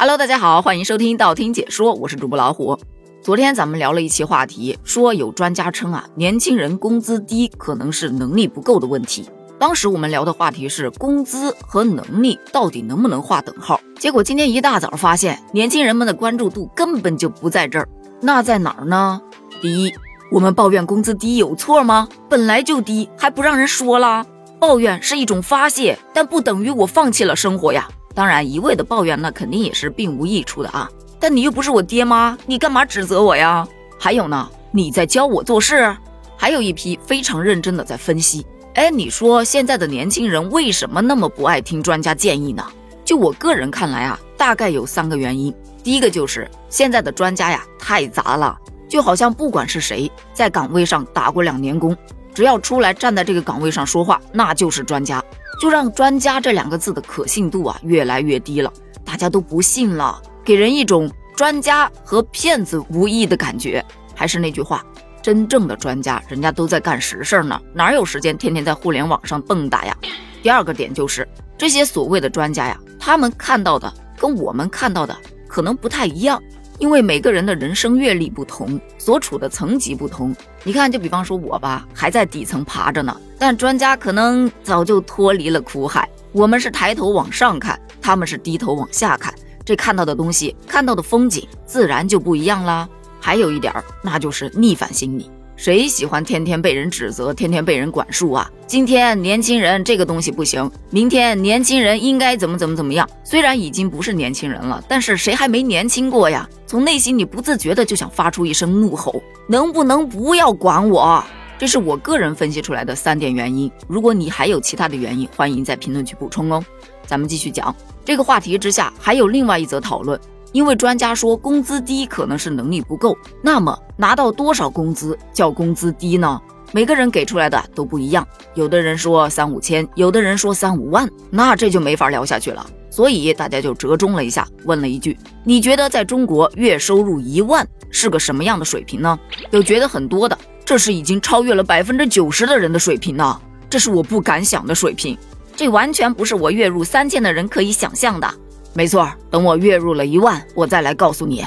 Hello，大家好，欢迎收听道听解说，我是主播老虎。昨天咱们聊了一期话题，说有专家称啊，年轻人工资低可能是能力不够的问题。当时我们聊的话题是工资和能力到底能不能划等号？结果今天一大早发现，年轻人们的关注度根本就不在这儿，那在哪儿呢？第一，我们抱怨工资低有错吗？本来就低，还不让人说啦？抱怨是一种发泄，但不等于我放弃了生活呀。当然，一味的抱怨那肯定也是并无益处的啊。但你又不是我爹妈，你干嘛指责我呀？还有呢，你在教我做事？还有一批非常认真的在分析。哎，你说现在的年轻人为什么那么不爱听专家建议呢？就我个人看来啊，大概有三个原因。第一个就是现在的专家呀太杂了，就好像不管是谁在岗位上打过两年工，只要出来站在这个岗位上说话，那就是专家，就让“专家”这两个字的可信度啊越来越低了，大家都不信了，给人一种专家和骗子无异的感觉。还是那句话。真正的专家，人家都在干实事呢，哪有时间天天在互联网上蹦跶呀？第二个点就是这些所谓的专家呀，他们看到的跟我们看到的可能不太一样，因为每个人的人生阅历不同，所处的层级不同。你看，就比方说我吧，还在底层爬着呢，但专家可能早就脱离了苦海。我们是抬头往上看，他们是低头往下看，这看到的东西，看到的风景，自然就不一样啦。还有一点儿，那就是逆反心理。谁喜欢天天被人指责，天天被人管束啊？今天年轻人这个东西不行，明天年轻人应该怎么怎么怎么样？虽然已经不是年轻人了，但是谁还没年轻过呀？从内心里不自觉的就想发出一声怒吼：能不能不要管我？这是我个人分析出来的三点原因。如果你还有其他的原因，欢迎在评论区补充哦。咱们继续讲这个话题之下，还有另外一则讨论。因为专家说工资低可能是能力不够，那么拿到多少工资叫工资低呢？每个人给出来的都不一样，有的人说三五千，有的人说三五万，那这就没法聊下去了。所以大家就折中了一下，问了一句：你觉得在中国月收入一万是个什么样的水平呢？有觉得很多的，这是已经超越了百分之九十的人的水平呢，这是我不敢想的水平，这完全不是我月入三千的人可以想象的。没错，等我月入了一万，我再来告诉你。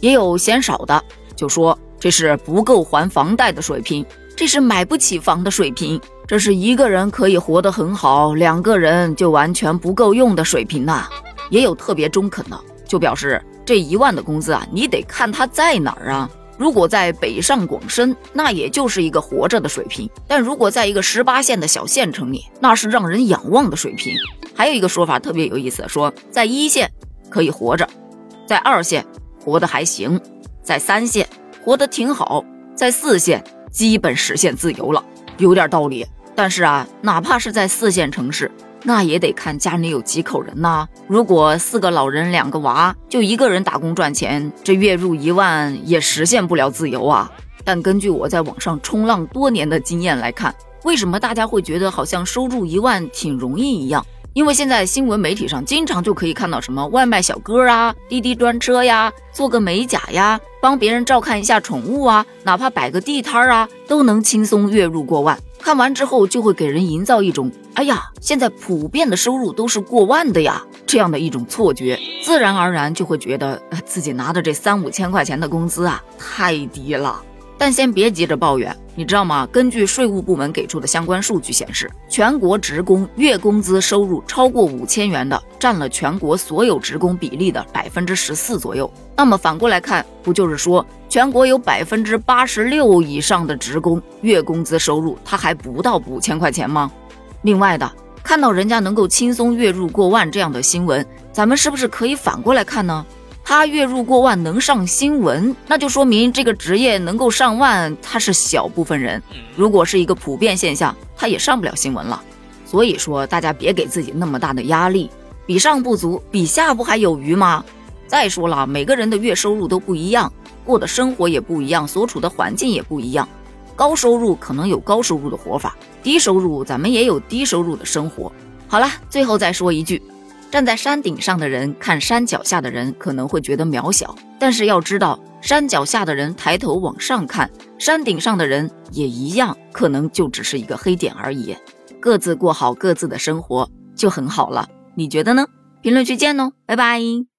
也有嫌少的，就说这是不够还房贷的水平，这是买不起房的水平，这是一个人可以活得很好，两个人就完全不够用的水平呐。也有特别中肯的，就表示这一万的工资啊，你得看他在哪儿啊。如果在北上广深，那也就是一个活着的水平；但如果在一个十八线的小县城里，那是让人仰望的水平。还有一个说法特别有意思，说在一线可以活着，在二线活得还行，在三线活得挺好，在四线基本实现自由了，有点道理。但是啊，哪怕是在四线城市，那也得看家里有几口人呐。如果四个老人两个娃，就一个人打工赚钱，这月入一万也实现不了自由啊。但根据我在网上冲浪多年的经验来看，为什么大家会觉得好像收入一万挺容易一样？因为现在新闻媒体上经常就可以看到什么外卖小哥啊、滴滴专车呀、做个美甲呀、帮别人照看一下宠物啊，哪怕摆个地摊啊，都能轻松月入过万。看完之后就会给人营造一种，哎呀，现在普遍的收入都是过万的呀，这样的一种错觉，自然而然就会觉得自己拿的这三五千块钱的工资啊太低了。但先别急着抱怨，你知道吗？根据税务部门给出的相关数据显示，全国职工月工资收入超过五千元的，占了全国所有职工比例的百分之十四左右。那么反过来看，不就是说，全国有百分之八十六以上的职工月工资收入他还不到五千块钱吗？另外的，看到人家能够轻松月入过万这样的新闻，咱们是不是可以反过来看呢？他月入过万能上新闻，那就说明这个职业能够上万，他是小部分人。如果是一个普遍现象，他也上不了新闻了。所以说，大家别给自己那么大的压力，比上不足，比下不还有余吗？再说了，每个人的月收入都不一样，过的生活也不一样，所处的环境也不一样。高收入可能有高收入的活法，低收入咱们也有低收入的生活。好了，最后再说一句。站在山顶上的人看山脚下的人可能会觉得渺小，但是要知道，山脚下的人抬头往上看，山顶上的人也一样，可能就只是一个黑点而已。各自过好各自的生活就很好了，你觉得呢？评论区见哦，拜拜。